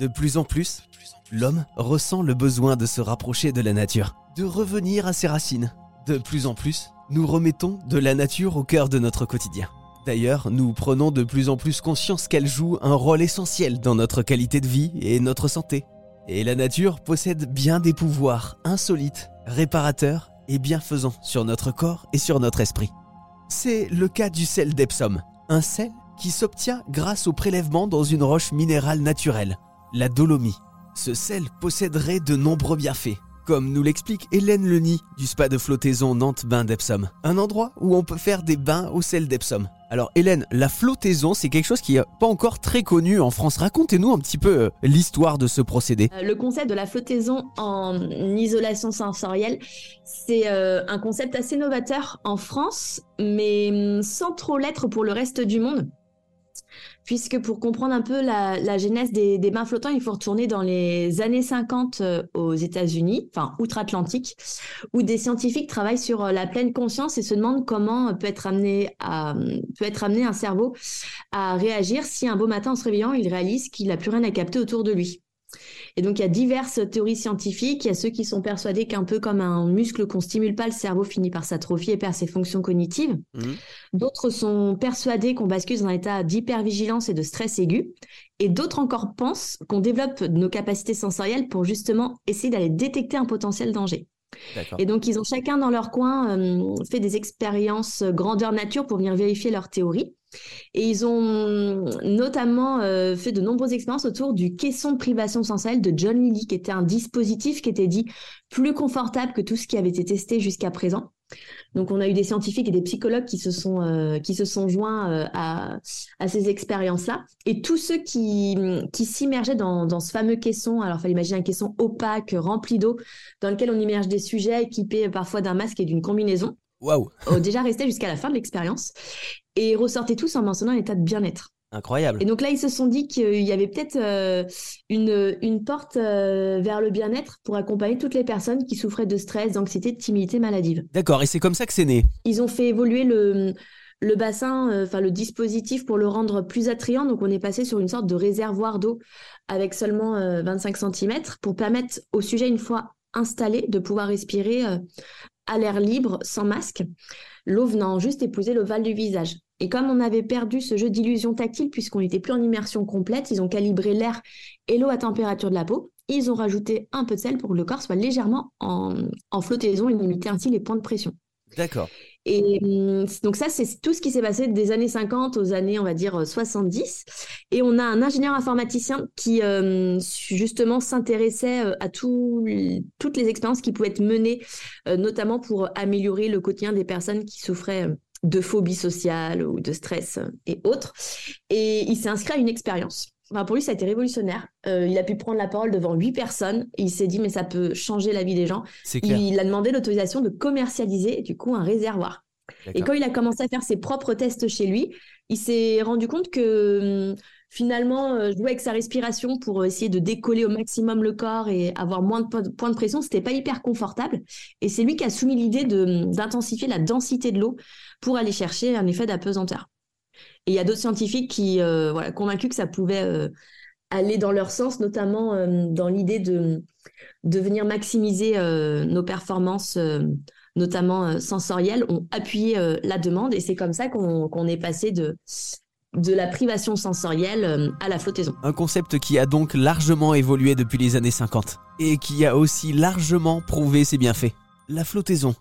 De plus en plus, l'homme ressent le besoin de se rapprocher de la nature, de revenir à ses racines. De plus en plus, nous remettons de la nature au cœur de notre quotidien. D'ailleurs, nous prenons de plus en plus conscience qu'elle joue un rôle essentiel dans notre qualité de vie et notre santé. Et la nature possède bien des pouvoirs insolites, réparateurs et bienfaisants sur notre corps et sur notre esprit. C'est le cas du sel d'Epsom, un sel qui s'obtient grâce au prélèvement dans une roche minérale naturelle, la dolomie. Ce sel posséderait de nombreux bienfaits, comme nous l'explique Hélène Leny du spa de flottaison Nantes Bain d'Epsom, un endroit où on peut faire des bains au sel d'Epsom. Alors Hélène, la flottaison, c'est quelque chose qui n'est pas encore très connu en France. Racontez-nous un petit peu euh, l'histoire de ce procédé. Euh, le concept de la flottaison en isolation sensorielle, c'est euh, un concept assez novateur en France, mais hum, sans trop l'être pour le reste du monde puisque pour comprendre un peu la, genèse des, bains flottants, il faut retourner dans les années 50 euh, aux États-Unis, enfin outre-Atlantique, où des scientifiques travaillent sur euh, la pleine conscience et se demandent comment peut être amené, à, peut être amené un cerveau à réagir si un beau matin en se réveillant, il réalise qu'il n'a plus rien à capter autour de lui. Et donc, il y a diverses théories scientifiques. Il y a ceux qui sont persuadés qu'un peu comme un muscle qu'on stimule pas, le cerveau finit par s'atrophier et perd ses fonctions cognitives. Mhm. D'autres sont persuadés qu'on bascule dans un état d'hypervigilance et de stress aigu. Et d'autres encore pensent qu'on développe nos capacités sensorielles pour justement essayer d'aller détecter un potentiel danger. Et donc, ils ont chacun dans leur coin euh, fait des expériences grandeur nature pour venir vérifier leur théorie. Et ils ont notamment euh, fait de nombreuses expériences autour du caisson de privation sensorielle de John Lilly, qui était un dispositif qui était dit plus confortable que tout ce qui avait été testé jusqu'à présent. Donc, on a eu des scientifiques et des psychologues qui se sont, euh, qui se sont joints euh, à, à, ces expériences-là. Et tous ceux qui, qui s'immergeaient dans, dans, ce fameux caisson, alors il fallait imaginer un caisson opaque, rempli d'eau, dans lequel on immerge des sujets équipés parfois d'un masque et d'une combinaison. Waouh Déjà resté jusqu'à la fin de l'expérience et ressortaient tous en mentionnant un état de bien-être. Incroyable. Et donc là, ils se sont dit qu'il y avait peut-être euh, une, une porte euh, vers le bien-être pour accompagner toutes les personnes qui souffraient de stress, d'anxiété, de timidité maladive. D'accord, et c'est comme ça que c'est né? Ils ont fait évoluer le, le bassin, euh, enfin le dispositif pour le rendre plus attrayant. Donc on est passé sur une sorte de réservoir d'eau avec seulement 25 cm pour permettre au sujet, une fois installé, de pouvoir respirer à l'air libre, sans masque, l'eau venant juste épouser l'ovale du visage. Et comme on avait perdu ce jeu d'illusion tactile puisqu'on n'était plus en immersion complète, ils ont calibré l'air et l'eau à température de la peau. Ils ont rajouté un peu de sel pour que le corps soit légèrement en, en flottaison et limiter ainsi les points de pression. D'accord. Et hum, donc ça, c'est tout ce qui s'est passé des années 50 aux années, on va dire, 70. Et on a un ingénieur informaticien qui, hum, justement, s'intéressait euh, à tout, toutes les expériences qui pouvaient être menées, euh, notamment pour améliorer le quotidien des personnes qui souffraient euh, de phobie sociale ou de stress et autres. Et il s'est inscrit à une expérience. Enfin, pour lui, ça a été révolutionnaire. il a pu prendre la parole devant huit personnes et il s'est dit, mais ça peut changer la vie des gens. Il a demandé l'autorisation de commercialiser, du coup, un réservoir. Et quand il a commencé à faire ses propres tests chez lui, il s'est rendu compte que hum, finalement, euh, jouer avec sa respiration pour essayer de décoller au maximum le corps et avoir moins de points de pression, c'était pas hyper confortable. Et c'est lui qui a soumis l'idée hum, d'intensifier la densité de l'eau pour aller chercher un effet d'apesanteur. Et il y a d'autres scientifiques qui, euh, convaincus que ça pouvait euh, aller dans leur sens, notamment hum, dans l'idée de, venir maximiser nos performances notamment euh, sensorielles, ont appuyé euh, la demande et c'est comme ça qu'on est passé de de la privation sensorielle euh, à la flottaison. Un concept qui a donc largement évolué depuis les années 50 et qui a aussi largement prouvé ses bienfaits. La flottaison